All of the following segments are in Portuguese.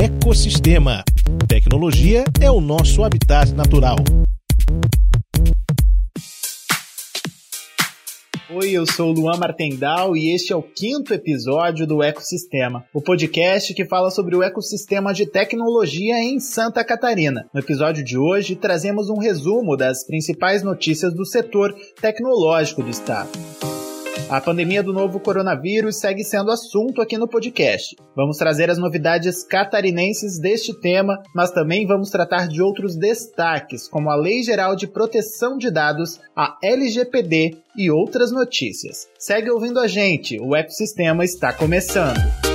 Ecossistema. Tecnologia é o nosso habitat natural. Oi, eu sou o Luan Martendal e este é o quinto episódio do Ecossistema, o podcast que fala sobre o ecossistema de tecnologia em Santa Catarina. No episódio de hoje, trazemos um resumo das principais notícias do setor tecnológico do estado. A pandemia do novo coronavírus segue sendo assunto aqui no podcast. Vamos trazer as novidades catarinenses deste tema, mas também vamos tratar de outros destaques, como a Lei Geral de Proteção de Dados, a LGPD e outras notícias. Segue ouvindo a gente, o ecossistema está começando.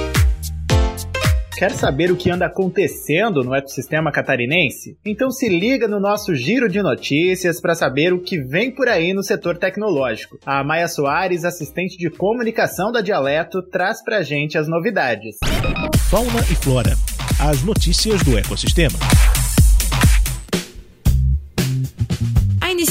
Quer saber o que anda acontecendo no ecossistema catarinense? Então se liga no nosso giro de notícias para saber o que vem por aí no setor tecnológico. A Maia Soares, assistente de comunicação da Dialeto, traz pra gente as novidades. Fauna e flora. As notícias do ecossistema.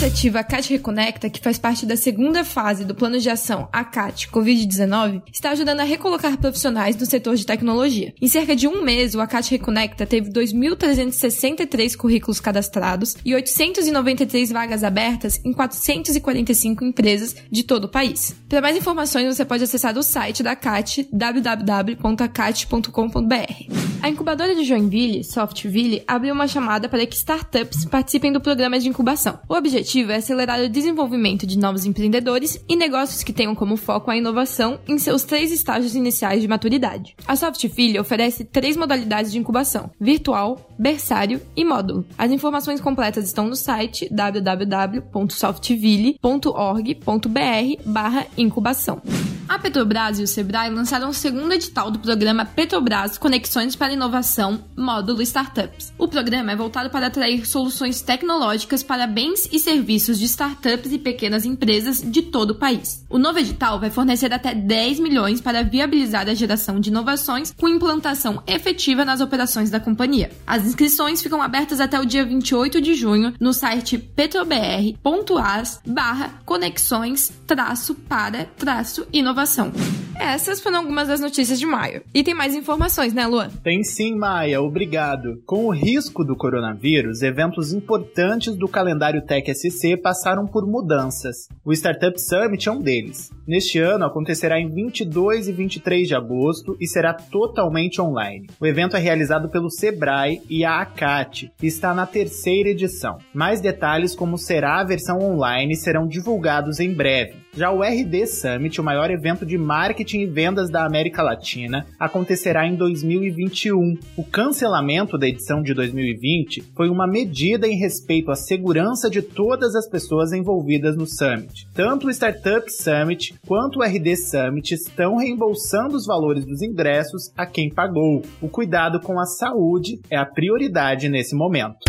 Iniciativa CAT Reconecta, que faz parte da segunda fase do plano de ação ACAT Covid-19, está ajudando a recolocar profissionais no setor de tecnologia. Em cerca de um mês, o ACAT Reconecta teve 2.363 currículos cadastrados e 893 vagas abertas em 445 empresas de todo o país. Para mais informações, você pode acessar o site da CAT, www.acat.com.br. A incubadora de Joinville, Softville, abriu uma chamada para que startups participem do programa de incubação. O objetivo objetivo é acelerar o desenvolvimento de novos empreendedores e negócios que tenham como foco a inovação em seus três estágios iniciais de maturidade. A Softfilha oferece três modalidades de incubação: virtual, berçário e módulo. As informações completas estão no site www.softville.org.br/incubação. A Petrobras e o Sebrae lançaram o segundo edital do programa Petrobras Conexões para Inovação Módulo Startups. O programa é voltado para atrair soluções tecnológicas para bens e serviços de startups e pequenas empresas de todo o país. O novo edital vai fornecer até 10 milhões para viabilizar a geração de inovações com implantação efetiva nas operações da companhia. As inscrições ficam abertas até o dia 28 de junho no site petrobr.as barra conexões traço para traço inovação. Essas foram algumas das notícias de maio. E tem mais informações, né, Luan? Tem sim, Maia, obrigado. Com o risco do coronavírus, eventos importantes do calendário Tech passaram por mudanças. O Startup Summit é um deles. Neste ano acontecerá em 22 e 23 de agosto e será totalmente online. O evento é realizado pelo Sebrae e a ACAT e está na terceira edição. Mais detalhes como será a versão online serão divulgados em breve. Já o RD Summit, o maior evento de marketing e vendas da América Latina, acontecerá em 2021. O cancelamento da edição de 2020 foi uma medida em respeito à segurança de todas as pessoas envolvidas no Summit. Tanto o Startup Summit quanto o RD Summit estão reembolsando os valores dos ingressos a quem pagou. O cuidado com a saúde é a prioridade nesse momento.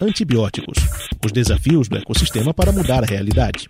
Antibióticos os desafios do ecossistema para mudar a realidade.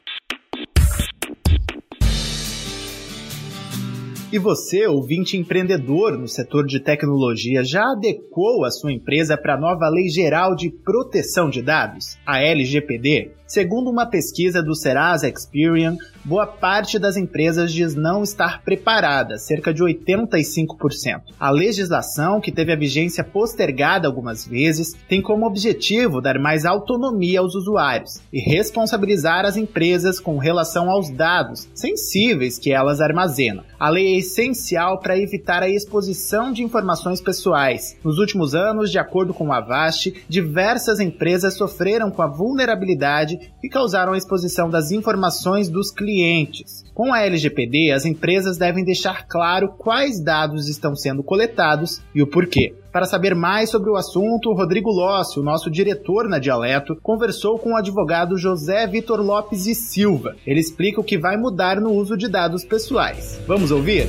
E você, ouvinte empreendedor no setor de tecnologia, já adequou a sua empresa para a nova Lei Geral de Proteção de Dados, a LGPD? Segundo uma pesquisa do Serasa Experian, boa parte das empresas diz não estar preparada, cerca de 85%. A legislação, que teve a vigência postergada algumas vezes, tem como objetivo dar mais autonomia aos usuários e responsabilizar as empresas com relação aos dados sensíveis que elas armazenam. A lei é essencial para evitar a exposição de informações pessoais. Nos últimos anos, de acordo com o Avast, diversas empresas sofreram com a vulnerabilidade que causaram a exposição das informações dos clientes. Com a LGPD, as empresas devem deixar claro quais dados estão sendo coletados e o porquê. Para saber mais sobre o assunto, Rodrigo Lossi, o nosso diretor na Dialeto, conversou com o advogado José Vitor Lopes e Silva. Ele explica o que vai mudar no uso de dados pessoais. Vamos ouvir?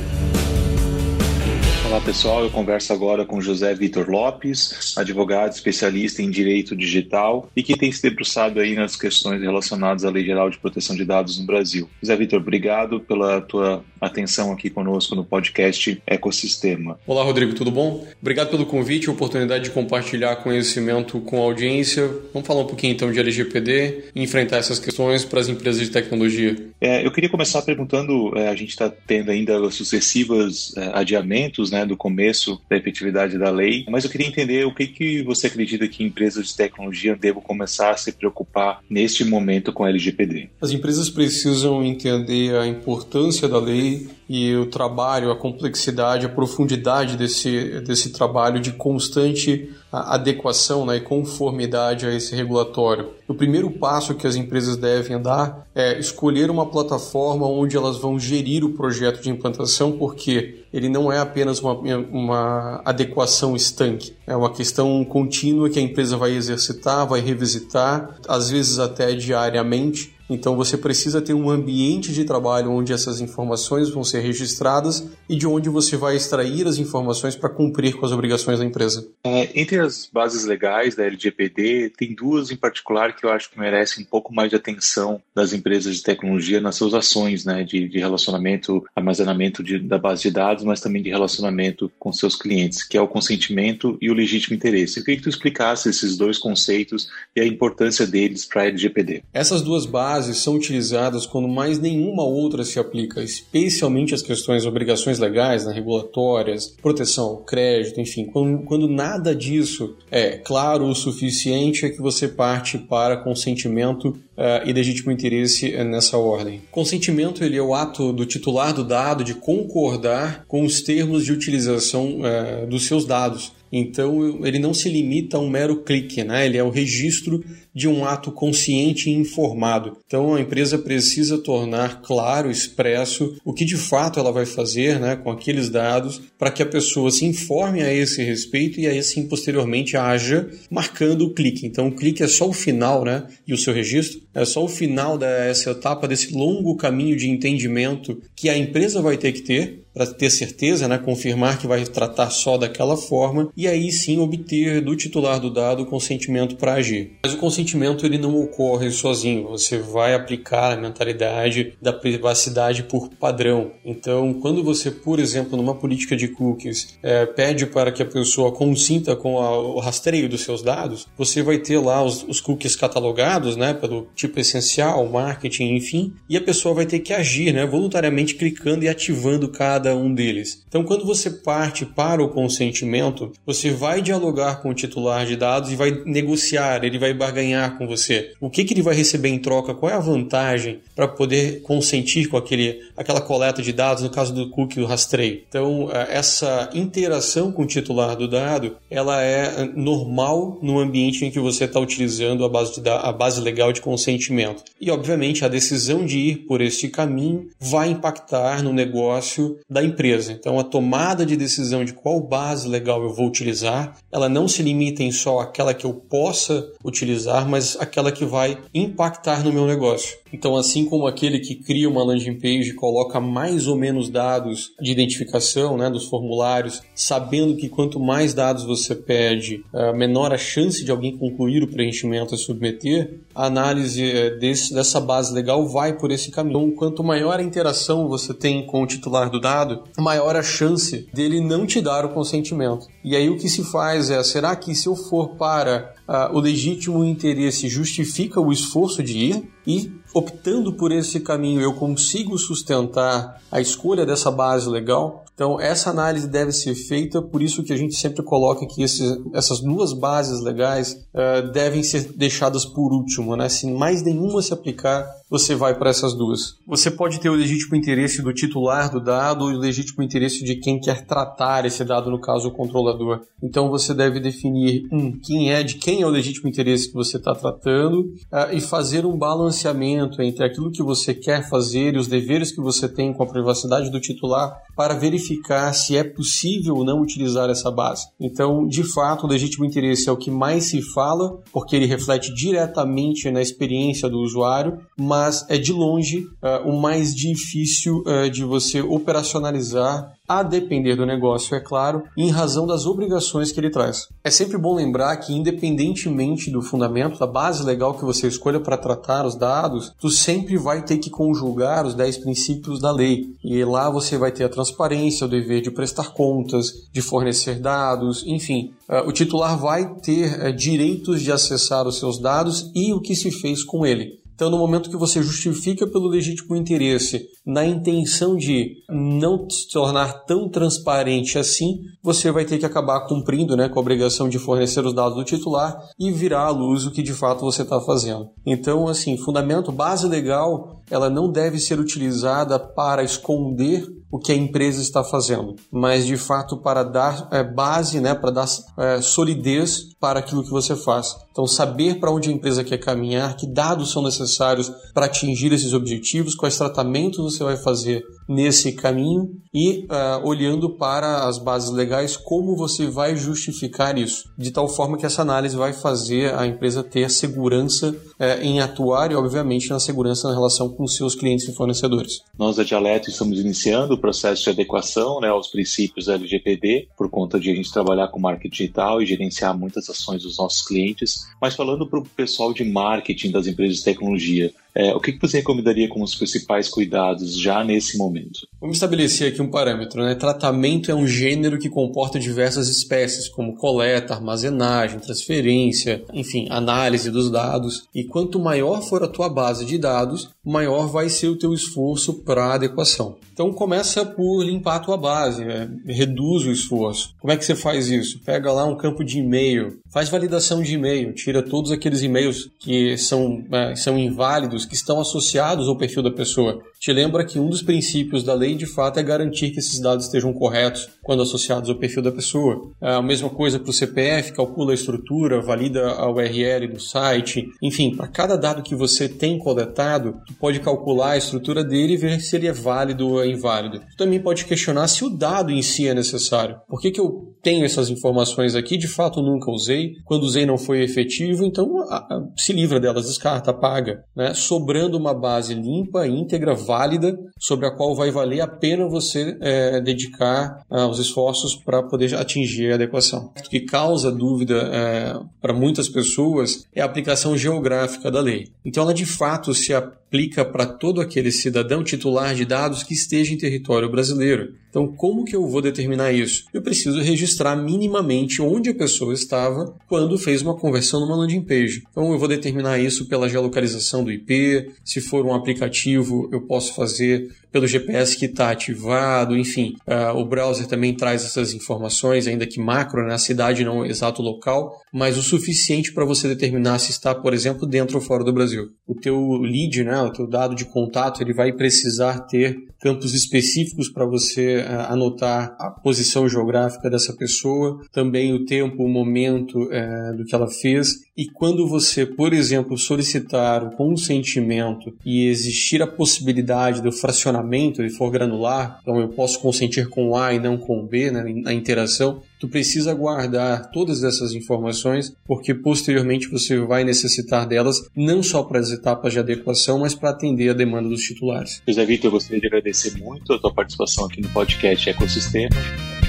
Olá pessoal, eu converso agora com José Vitor Lopes, advogado especialista em direito digital e que tem se debruçado aí nas questões relacionadas à Lei Geral de Proteção de Dados no Brasil. José Vitor, obrigado pela tua atenção aqui conosco no podcast Ecossistema. Olá Rodrigo, tudo bom? Obrigado pelo convite e oportunidade de compartilhar conhecimento com a audiência. Vamos falar um pouquinho então de LGPD e enfrentar essas questões para as empresas de tecnologia. É, eu queria começar perguntando, é, a gente está tendo ainda sucessivos é, adiamentos, né? Né, do começo da efetividade da lei, mas eu queria entender o que, que você acredita que empresas de tecnologia devam começar a se preocupar neste momento com a LGPD. As empresas precisam entender a importância da lei e o trabalho, a complexidade, a profundidade desse, desse trabalho de constante adequação né, e conformidade a esse regulatório. O primeiro passo que as empresas devem dar é escolher uma plataforma onde elas vão gerir o projeto de implantação, porque ele não é apenas uma, uma adequação estanque, é uma questão contínua que a empresa vai exercitar, vai revisitar, às vezes até diariamente então você precisa ter um ambiente de trabalho onde essas informações vão ser registradas e de onde você vai extrair as informações para cumprir com as obrigações da empresa. É, entre as bases legais da LGPD, tem duas em particular que eu acho que merecem um pouco mais de atenção das empresas de tecnologia nas suas ações né, de, de relacionamento, armazenamento de, da base de dados, mas também de relacionamento com seus clientes, que é o consentimento e o legítimo interesse. Eu queria que tu explicasse esses dois conceitos e a importância deles para a LGPD. Essas duas bases bases são utilizadas quando mais nenhuma outra se aplica, especialmente as questões de obrigações legais, né, regulatórias, proteção crédito, enfim. Quando, quando nada disso é claro o suficiente, é que você parte para consentimento uh, e legítimo interesse nessa ordem. Consentimento ele é o ato do titular do dado de concordar com os termos de utilização uh, dos seus dados. Então ele não se limita a um mero clique, né? ele é o registro de um ato consciente e informado. Então a empresa precisa tornar claro, expresso, o que de fato ela vai fazer né, com aqueles dados para que a pessoa se informe a esse respeito e aí assim posteriormente haja marcando o clique. Então o clique é só o final né, e o seu registro é só o final dessa etapa desse longo caminho de entendimento que a empresa vai ter que ter para ter certeza, né, confirmar que vai tratar só daquela forma e aí sim obter do titular do dado o consentimento para agir. Mas o consentimento ele não ocorre sozinho, você vai aplicar a mentalidade da privacidade por padrão. Então, quando você, por exemplo, numa política de cookies, é, pede para que a pessoa consinta com a, o rastreio dos seus dados, você vai ter lá os, os cookies catalogados, né, pelo tipo essencial, marketing, enfim, e a pessoa vai ter que agir, né, voluntariamente clicando e ativando cada um deles. Então, quando você parte para o consentimento, você vai dialogar com o titular de dados e vai negociar, ele vai barganhar com você. O que, que ele vai receber em troca? Qual é a vantagem para poder consentir com aquele, aquela coleta de dados, no caso do cookie do rastreio? Então, eh, essa interação com o titular do dado, ela é normal no ambiente em que você está utilizando a base, de, a base legal de consentimento consentimento. E, obviamente, a decisão de ir por este caminho vai impactar no negócio da empresa. Então, a tomada de decisão de qual base legal eu vou utilizar, ela não se limita em só aquela que eu possa utilizar, mas aquela que vai impactar no meu negócio. Então, assim como aquele que cria uma landing page e coloca mais ou menos dados de identificação né, dos formulários, sabendo que quanto mais dados você pede, eh, menor a chance de alguém concluir o preenchimento e submeter, a análise eh, desse, dessa base legal vai por esse caminho. Então, quanto maior a interação você tem com o titular do dado, maior a chance dele não te dar o consentimento. E aí o que se faz é, será que se eu for para uh, o legítimo interesse justifica o esforço de ir? E optando por esse caminho eu consigo sustentar a escolha dessa base legal? Então, essa análise deve ser feita, por isso que a gente sempre coloca que esses, essas duas bases legais uh, devem ser deixadas por último. Né? Se mais nenhuma se aplicar, você vai para essas duas. Você pode ter o legítimo interesse do titular do dado e o legítimo interesse de quem quer tratar esse dado, no caso, o controlador. Então, você deve definir um, quem é, de quem é o legítimo interesse que você está tratando uh, e fazer um balanceamento entre aquilo que você quer fazer e os deveres que você tem com a privacidade do titular para verificar se é possível ou não utilizar essa base. Então, de fato, o legítimo interesse é o que mais se fala, porque ele reflete diretamente na experiência do usuário, mas é de longe uh, o mais difícil uh, de você operacionalizar a depender do negócio, é claro, em razão das obrigações que ele traz. É sempre bom lembrar que, independentemente do fundamento, da base legal que você escolha para tratar os dados, tu sempre vai ter que conjugar os 10 princípios da lei. E lá você vai ter a transparência, o dever de prestar contas, de fornecer dados, enfim. Eh, o titular vai ter direitos de acessar os seus dados e o que se fez com ele. Então, no momento que você justifica pelo legítimo interesse, na intenção de não se tornar tão transparente assim, você vai ter que acabar cumprindo né, com a obrigação de fornecer os dados do titular e virar à luz o que de fato você está fazendo. Então, assim, fundamento, base legal, ela não deve ser utilizada para esconder o que a empresa está fazendo, mas de fato para dar é, base, né, para dar é, solidez para aquilo que você faz. Então, saber para onde a empresa quer caminhar, que dados são necessários para atingir esses objetivos, quais tratamentos você vai fazer nesse caminho e uh, olhando para as bases legais, como você vai justificar isso, de tal forma que essa análise vai fazer a empresa ter segurança uh, em atuar e, obviamente, na segurança na relação com seus clientes e fornecedores. Nós da Dialeto estamos iniciando o processo de adequação né, aos princípios LGPD, por conta de a gente trabalhar com marketing digital e gerenciar muitas ações dos nossos clientes. Mas falando para o pessoal de marketing das empresas de tecnologia, é, o que, você recomendaria como os principais cuidados já nesse momento? Vamos estabelecer aqui um parâmetro. Né? Tratamento é um gênero que comporta diversas espécies, como coleta, armazenagem, transferência, enfim, análise dos dados. E quanto maior for a tua base de dados, maior vai ser o teu esforço para adequação. Então começa por limpar a tua base, né? reduz o esforço. Como é que você faz isso? Pega lá um campo de e-mail, faz validação de e-mail, tira todos aqueles e-mails que são, é, são inválidos, que estão associados ao perfil da pessoa. Te lembra que um dos princípios da lei de fato é garantir que esses dados estejam corretos quando associados ao perfil da pessoa. É a mesma coisa para o CPF, calcula a estrutura, valida a URL do site. Enfim, para cada dado que você tem coletado, tu pode calcular a estrutura dele e ver se ele é válido ou é inválido. Tu também pode questionar se o dado em si é necessário. Por que, que eu tenho essas informações aqui? De fato, nunca usei. Quando usei, não foi efetivo, então a, a, se livra delas, descarta, apaga. Né? Sobrando uma base limpa, íntegra, válida, sobre a qual vai valer a pena você é, dedicar ah, os esforços para poder atingir a adequação. O que causa dúvida é, para muitas pessoas é a aplicação geográfica da lei. Então, ela de fato se aplica para todo aquele cidadão titular de dados que esteja em território brasileiro. Então, como que eu vou determinar isso? Eu preciso registrar minimamente onde a pessoa estava quando fez uma conversão numa landing page. Então, eu vou determinar isso pela geolocalização do IP. Se for um aplicativo, eu posso fazer pelo GPS que está ativado, enfim. Uh, o browser também traz essas informações, ainda que macro, né? cidade, não o exato local, mas o suficiente para você determinar se está, por exemplo, dentro ou fora do Brasil. O teu lead, né, o teu dado de contato, ele vai precisar ter campos específicos para você uh, anotar a posição geográfica dessa pessoa, também o tempo, o momento uh, do que ela fez. E quando você, por exemplo, solicitar o consentimento e existir a possibilidade do fracionamento e for granular, então eu posso consentir com A e não com B né, na interação, tu precisa guardar todas essas informações, porque posteriormente você vai necessitar delas não só para as etapas de adequação, mas para atender a demanda dos titulares. José Vitor, eu gostaria de agradecer muito a tua participação aqui no podcast Ecosistema.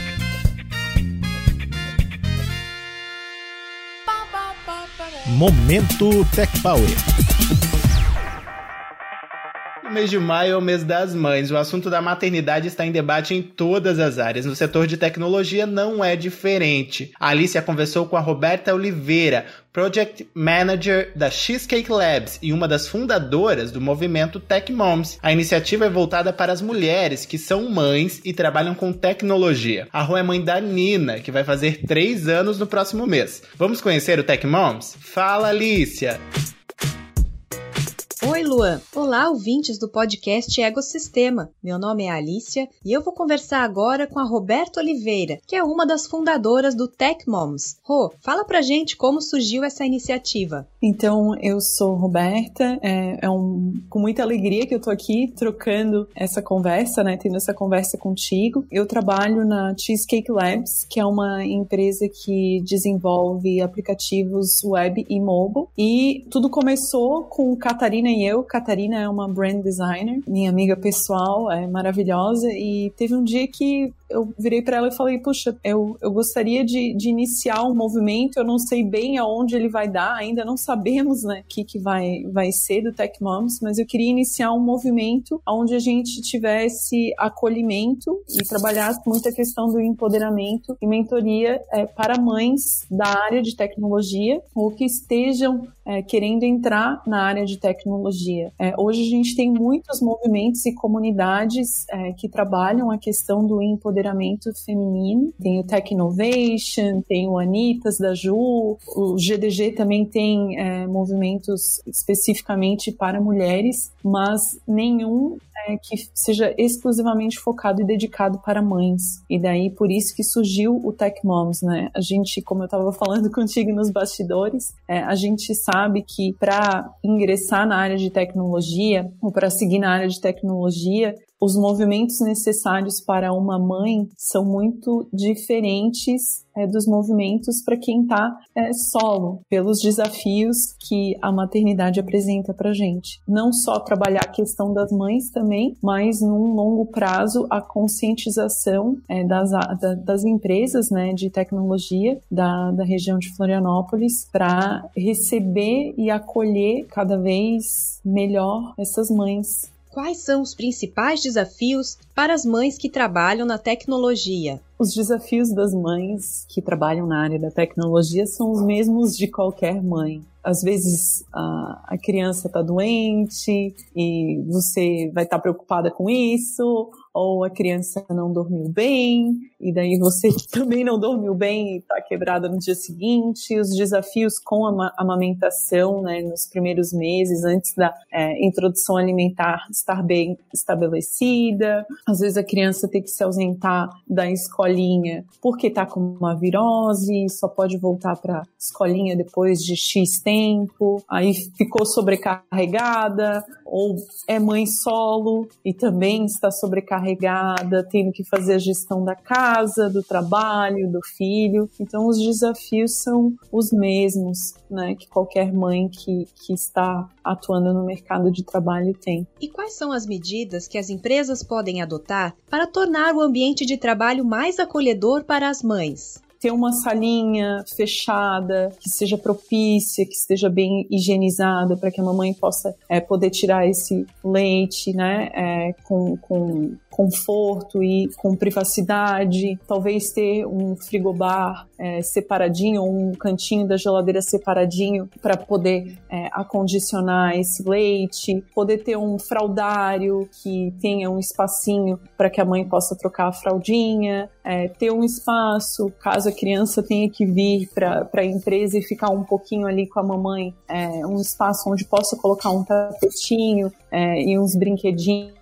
Momento Tech Power. O mês de maio é o mês das mães. O assunto da maternidade está em debate em todas as áreas. No setor de tecnologia não é diferente. A Alicia conversou com a Roberta Oliveira, Project Manager da Cheesecake Labs e uma das fundadoras do movimento Tech Moms. A iniciativa é voltada para as mulheres que são mães e trabalham com tecnologia. A Rô é mãe da Nina, que vai fazer três anos no próximo mês. Vamos conhecer o Tech Moms? Fala, Alicia! Luan! Olá, ouvintes do podcast Ecosistema. Meu nome é Alicia e eu vou conversar agora com a Roberta Oliveira, que é uma das fundadoras do Tech Moms. Rô, fala pra gente como surgiu essa iniciativa. Então, eu sou Roberta, é, é um, com muita alegria que eu tô aqui trocando essa conversa, né, tendo essa conversa contigo. Eu trabalho na Cheesecake Labs, que é uma empresa que desenvolve aplicativos web e mobile, e tudo começou com Catarina e eu. Catarina é uma brand designer, minha amiga pessoal, é maravilhosa. E teve um dia que eu virei para ela e falei, puxa, eu, eu gostaria de, de iniciar um movimento, eu não sei bem aonde ele vai dar, ainda não sabemos, né, o que, que vai, vai ser do Tech Moms, mas eu queria iniciar um movimento onde a gente tivesse acolhimento e trabalhasse muita questão do empoderamento e mentoria é, para mães da área de tecnologia ou que estejam é, querendo entrar na área de tecnologia. É, hoje a gente tem muitos movimentos e comunidades que trabalham a questão do empoderamento feminino. Tem o Tech Innovation, tem o Anitas da Ju, o GDG também tem é, movimentos especificamente para mulheres, mas nenhum é, que seja exclusivamente focado e dedicado para mães. E daí por isso que surgiu o Tech Moms, né? A gente, como eu estava falando contigo nos bastidores, é, a gente sabe que para ingressar na área de tecnologia ou para seguir na área de tecnologia, os movimentos necessários para uma mãe são muito diferentes é, dos movimentos para quem está é, solo, pelos desafios que a maternidade apresenta para gente. Não só trabalhar a questão das mães também, mas num longo prazo a conscientização é, das, da, das empresas né, de tecnologia da, da região de Florianópolis para receber e acolher cada vez melhor essas mães Quais são os principais desafios para as mães que trabalham na tecnologia? Os desafios das mães que trabalham na área da tecnologia são os mesmos de qualquer mãe às vezes a, a criança está doente e você vai estar tá preocupada com isso, ou a criança não dormiu bem, e daí você também não dormiu bem e está quebrada no dia seguinte, os desafios com a amamentação, né, nos primeiros meses, antes da é, introdução alimentar estar bem estabelecida, às vezes a criança tem que se ausentar da escolinha porque está com uma virose, só pode voltar para a escolinha depois de X tempo, aí ficou sobrecarregada, ou é mãe solo e também está sobrecarregada, tendo que fazer a gestão da casa, do trabalho, do filho. Então, os desafios são os mesmos, né, que qualquer mãe que, que está atuando no mercado de trabalho tem. E quais são as medidas que as empresas podem adotar para tornar o ambiente de trabalho mais acolhedor para as mães? Ter uma salinha fechada, que seja propícia, que esteja bem higienizada, para que a mamãe possa é, poder tirar esse leite, né, é, com, com conforto e com privacidade, talvez ter um frigobar é, separadinho, um cantinho da geladeira separadinho para poder é, acondicionar esse leite, poder ter um fraldário que tenha um espacinho para que a mãe possa trocar a fraldinha, é, ter um espaço caso a criança tenha que vir para a empresa e ficar um pouquinho ali com a mamãe, é, um espaço onde possa colocar um tapetinho é, e uns brinquedinhos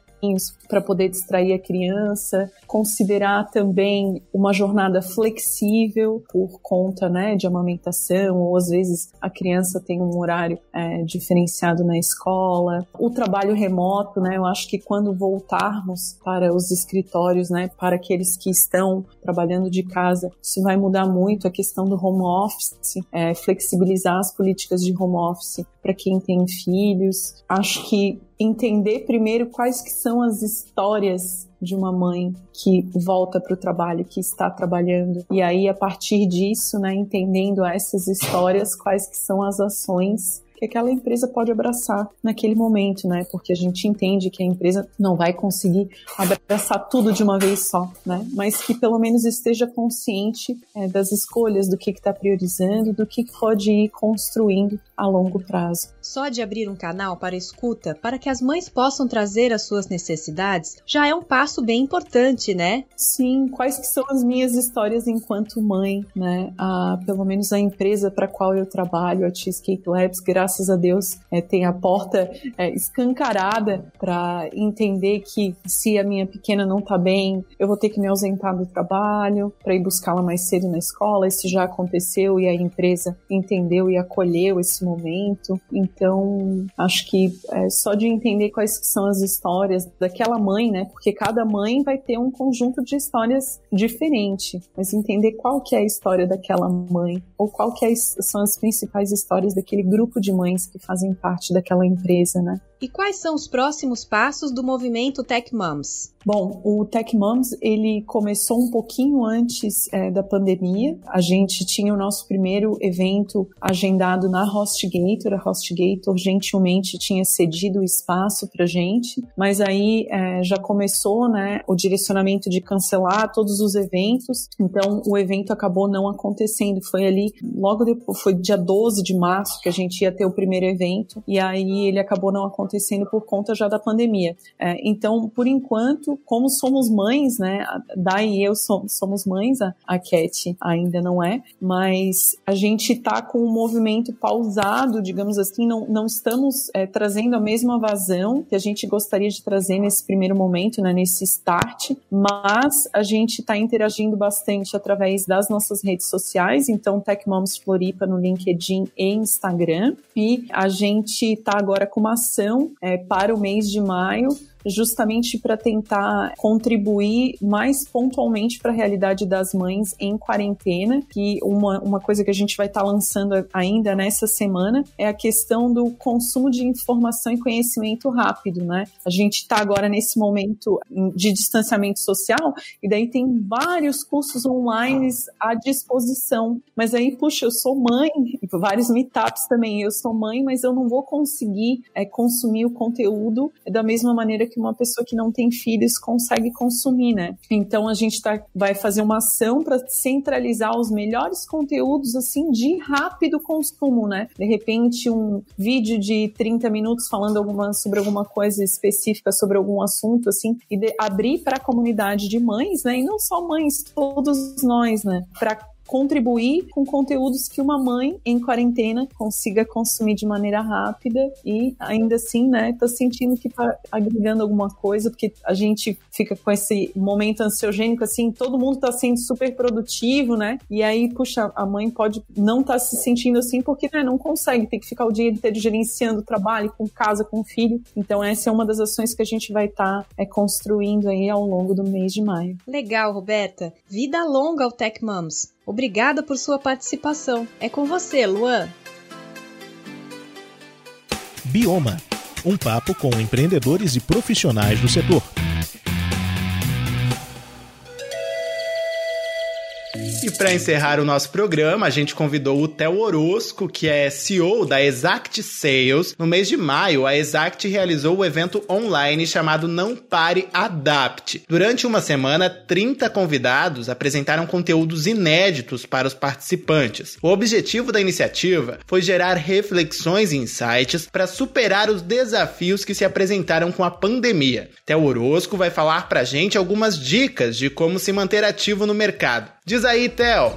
para poder distrair a criança, considerar também uma jornada flexível por conta né, de amamentação, ou às vezes a criança tem um horário é, diferenciado na escola. O trabalho remoto, né, eu acho que quando voltarmos para os escritórios, né, para aqueles que estão trabalhando de casa, isso vai mudar muito a questão do home office, é, flexibilizar as políticas de home office para quem tem filhos. Acho que entender primeiro quais que são as histórias de uma mãe que volta para o trabalho, que está trabalhando. E aí, a partir disso, né, entendendo essas histórias, quais que são as ações que aquela empresa pode abraçar naquele momento, né? Porque a gente entende que a empresa não vai conseguir abraçar tudo de uma vez só, né? Mas que pelo menos esteja consciente é, das escolhas, do que está priorizando, do que pode ir construindo a longo prazo. Só de abrir um canal para escuta para que as mães possam trazer as suas necessidades já é um passo bem importante, né? Sim, quais que são as minhas histórias enquanto mãe, né? A, pelo menos a empresa para qual eu trabalho, a Cheesecake Labs, graças a Deus, é, tem a porta é, escancarada para entender que se a minha pequena não tá bem, eu vou ter que me ausentar do trabalho para ir buscá-la mais cedo na escola. Isso já aconteceu e a empresa entendeu e acolheu esse momento. Então, acho que é só de entender quais são as histórias daquela mãe, né? Porque cada mãe vai ter um conjunto de histórias diferente, mas entender qual que é a história daquela mãe ou qual que é, são as principais histórias daquele grupo de mães que fazem parte daquela empresa, né? E quais são os próximos passos do movimento Tech Moms? Bom, o Tech Moms ele começou um pouquinho antes é, da pandemia. A gente tinha o nosso primeiro evento agendado na HostGator. A HostGator gentilmente tinha cedido o espaço para gente, mas aí é, já começou, né, o direcionamento de cancelar todos os eventos. Então o evento acabou não acontecendo. Foi ali logo depois, foi dia 12 de março que a gente ia ter o primeiro evento e aí ele acabou não acontecendo por conta já da pandemia. É, então, por enquanto como somos mães, né? Dai e eu somos, somos mães, a, a Cat ainda não é, mas a gente tá com um movimento pausado, digamos assim, não, não estamos é, trazendo a mesma vazão que a gente gostaria de trazer nesse primeiro momento, né? Nesse start, mas a gente está interagindo bastante através das nossas redes sociais, então Tech Moms Floripa no LinkedIn e Instagram, e a gente está agora com uma ação para o mês de maio justamente para tentar contribuir mais pontualmente para a realidade das mães em quarentena, que uma, uma coisa que a gente vai estar tá lançando ainda nessa semana é a questão do consumo de informação e conhecimento rápido, né? A gente está agora nesse momento de distanciamento social e daí tem vários cursos online à disposição, mas aí, puxa, eu sou mãe, vários meetups também, eu sou mãe, mas eu não vou conseguir é, consumir o conteúdo da mesma maneira que uma pessoa que não tem filhos consegue consumir, né? Então a gente tá, vai fazer uma ação para centralizar os melhores conteúdos assim de rápido consumo, né? De repente um vídeo de 30 minutos falando alguma, sobre alguma coisa específica, sobre algum assunto assim, e de, abrir para a comunidade de mães, né? E não só mães, todos nós, né? Para contribuir com conteúdos que uma mãe em quarentena consiga consumir de maneira rápida e ainda assim, né, tá sentindo que tá agregando alguma coisa, porque a gente fica com esse momento ansiogênico, assim, todo mundo tá sendo super produtivo, né, e aí, puxa, a mãe pode não estar tá se sentindo assim porque, né, não consegue, tem que ficar o dia inteiro gerenciando o trabalho, com casa, com filho, então essa é uma das ações que a gente vai estar tá, é, construindo aí ao longo do mês de maio. Legal, Roberta. Vida longa ao Tech Moms. Obrigada por sua participação. É com você, Luan. Bioma um papo com empreendedores e profissionais do setor. E para encerrar o nosso programa, a gente convidou o Theo Orozco, que é CEO da Exact Sales. No mês de maio, a Exact realizou o evento online chamado Não Pare Adapte. Durante uma semana, 30 convidados apresentaram conteúdos inéditos para os participantes. O objetivo da iniciativa foi gerar reflexões e insights para superar os desafios que se apresentaram com a pandemia. Theo Orozco vai falar para a gente algumas dicas de como se manter ativo no mercado. Diz aí, Theo.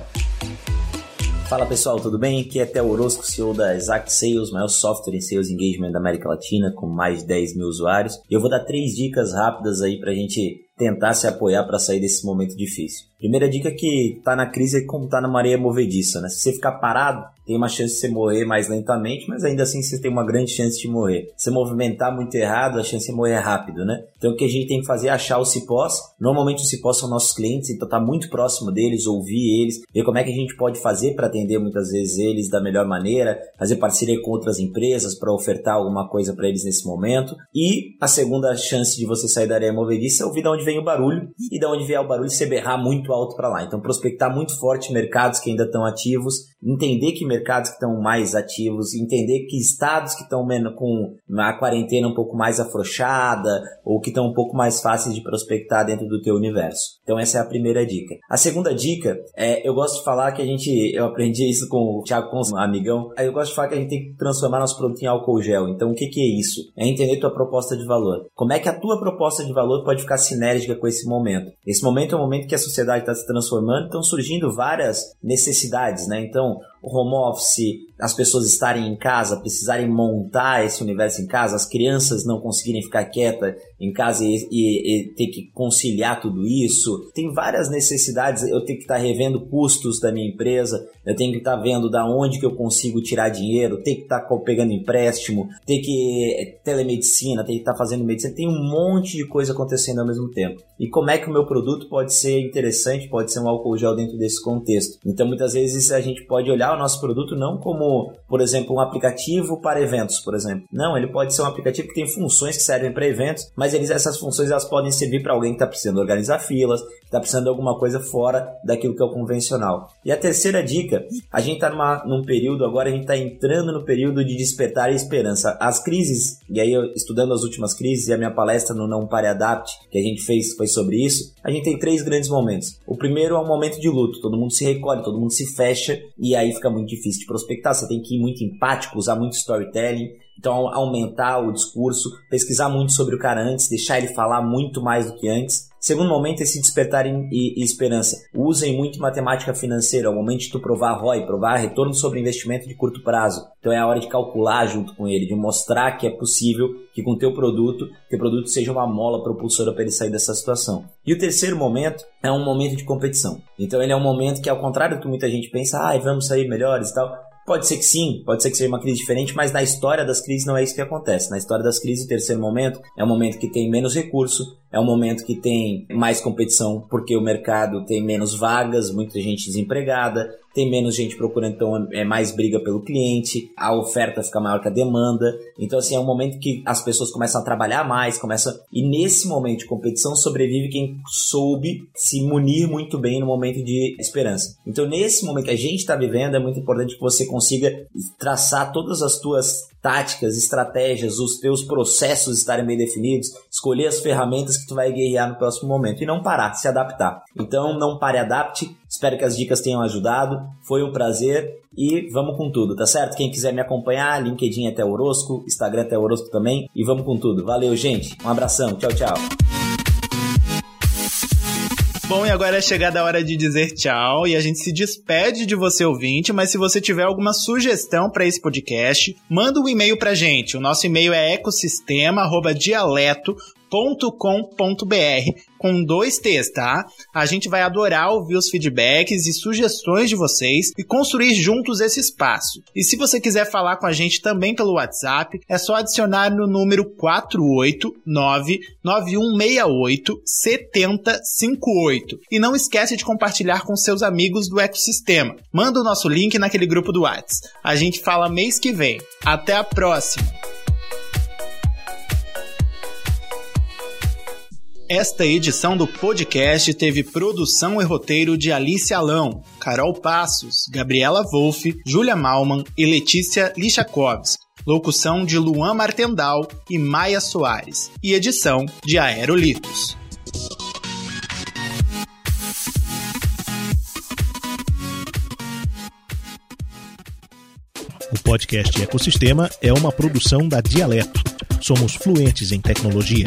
Fala pessoal, tudo bem? Aqui é Theo Orozco, CEO da Exact Sales, maior software em Sales Engagement da América Latina, com mais de 10 mil usuários. Eu vou dar três dicas rápidas aí pra gente tentar se apoiar para sair desse momento difícil. Primeira dica é que tá na crise é como tá na maré movediça, né? Se você ficar parado, tem uma chance de você morrer mais lentamente, mas ainda assim você tem uma grande chance de morrer. Se movimentar muito errado, a chance de morrer é rápido, né? Então o que a gente tem que fazer é achar os cipós. Normalmente os cipós são nossos clientes, então tá muito próximo deles, ouvir eles, ver como é que a gente pode fazer para atender muitas vezes eles da melhor maneira, fazer parceria com outras empresas para ofertar alguma coisa para eles nesse momento. E a segunda chance de você sair da areia movediça é ouvir de onde vem o barulho e de onde vier o barulho você berrar muito alto para lá. Então prospectar muito forte mercados que ainda estão ativos, entender que mercados que estão mais ativos, entender que estados que estão com a quarentena um pouco mais afrouxada ou que estão um pouco mais fáceis de prospectar dentro do teu universo. Então essa é a primeira dica. A segunda dica é, eu gosto de falar que a gente, eu aprendi isso com o Thiago Cons, um amigão, eu gosto de falar que a gente tem que transformar nosso produto em álcool gel. Então o que, que é isso? É entender tua proposta de valor. Como é que a tua proposta de valor pode ficar sinérgica com esse momento? Esse momento é um momento que a sociedade está se transformando, estão surgindo várias necessidades, né? Então, o home office, as pessoas estarem em casa, precisarem montar esse universo em casa, as crianças não conseguirem ficar quietas em casa e, e, e ter que conciliar tudo isso. Tem várias necessidades, eu tenho que estar tá revendo custos da minha empresa, eu tenho que estar tá vendo da onde que eu consigo tirar dinheiro, tenho que estar tá pegando empréstimo, tem que eh, telemedicina, tem que estar fazendo medicina, tem um monte de coisa acontecendo ao mesmo tempo. E como é que o meu produto pode ser interessante, pode ser um álcool gel dentro desse contexto? Então muitas vezes a gente pode olhar o nosso produto não como, por exemplo, um aplicativo para eventos, por exemplo. Não, ele pode ser um aplicativo que tem funções que servem para eventos, mas eles, essas funções elas podem servir para alguém que está precisando organizar filas, que está precisando de alguma coisa fora daquilo que é o convencional. E a terceira dica, a gente está num período agora, a gente está entrando no período de despertar a esperança. As crises, e aí eu, estudando as últimas crises e a minha palestra no Não Pare Adapt, que a gente fez foi sobre isso, a gente tem três grandes momentos. O primeiro é um momento de luto, todo mundo se recolhe, todo mundo se fecha e aí fica muito difícil de prospectar. Você tem que ir muito empático, usar muito storytelling, então aumentar o discurso, pesquisar muito sobre o cara antes, deixar ele falar muito mais do que antes. Segundo momento é se despertar em, esperança. Usem muito matemática financeira, é o momento de tu provar ROI, provar retorno sobre investimento de curto prazo. Então é a hora de calcular junto com ele, de mostrar que é possível que com teu produto, teu produto seja uma mola propulsora para ele sair dessa situação. E o terceiro momento é um momento de competição. Então ele é um momento que ao contrário do que muita gente pensa, ah, vamos sair melhores e tal, Pode ser que sim, pode ser que seja uma crise diferente, mas na história das crises não é isso que acontece. Na história das crises, o terceiro momento é um momento que tem menos recurso, é um momento que tem mais competição porque o mercado tem menos vagas, muita gente desempregada, tem menos gente procurando, então é mais briga pelo cliente, a oferta fica maior que a demanda. Então, assim, é um momento que as pessoas começam a trabalhar mais, começam. E nesse momento de competição sobrevive quem soube se munir muito bem no momento de esperança. Então, nesse momento que a gente está vivendo, é muito importante que você consiga traçar todas as tuas táticas, estratégias, os teus processos estarem bem definidos, escolher as ferramentas que tu vai guerrear no próximo momento e não parar, se adaptar. Então não pare, adapte. Espero que as dicas tenham ajudado. Foi um prazer e vamos com tudo, tá certo? Quem quiser me acompanhar, LinkedIn até Orosco, Instagram até Orosco também e vamos com tudo. Valeu, gente. Um abração. Tchau, tchau. Bom, e agora é chegada a hora de dizer tchau e a gente se despede de você ouvinte, mas se você tiver alguma sugestão para esse podcast, manda um e-mail pra gente. O nosso e-mail é ecossistema@dialeto com com dois T's, tá? A gente vai adorar ouvir os feedbacks e sugestões de vocês e construir juntos esse espaço. E se você quiser falar com a gente também pelo WhatsApp, é só adicionar no número 489-9168-7058. E não esquece de compartilhar com seus amigos do ecossistema. Manda o nosso link naquele grupo do WhatsApp. A gente fala mês que vem. Até a próxima! Esta edição do podcast teve produção e roteiro de Alice Alão, Carol Passos, Gabriela Wolff, Júlia Malman e Letícia Lichakovs. Locução de Luan Martendal e Maia Soares. E edição de Aerolitos. O podcast Ecosistema é uma produção da Dialeto. Somos fluentes em tecnologia.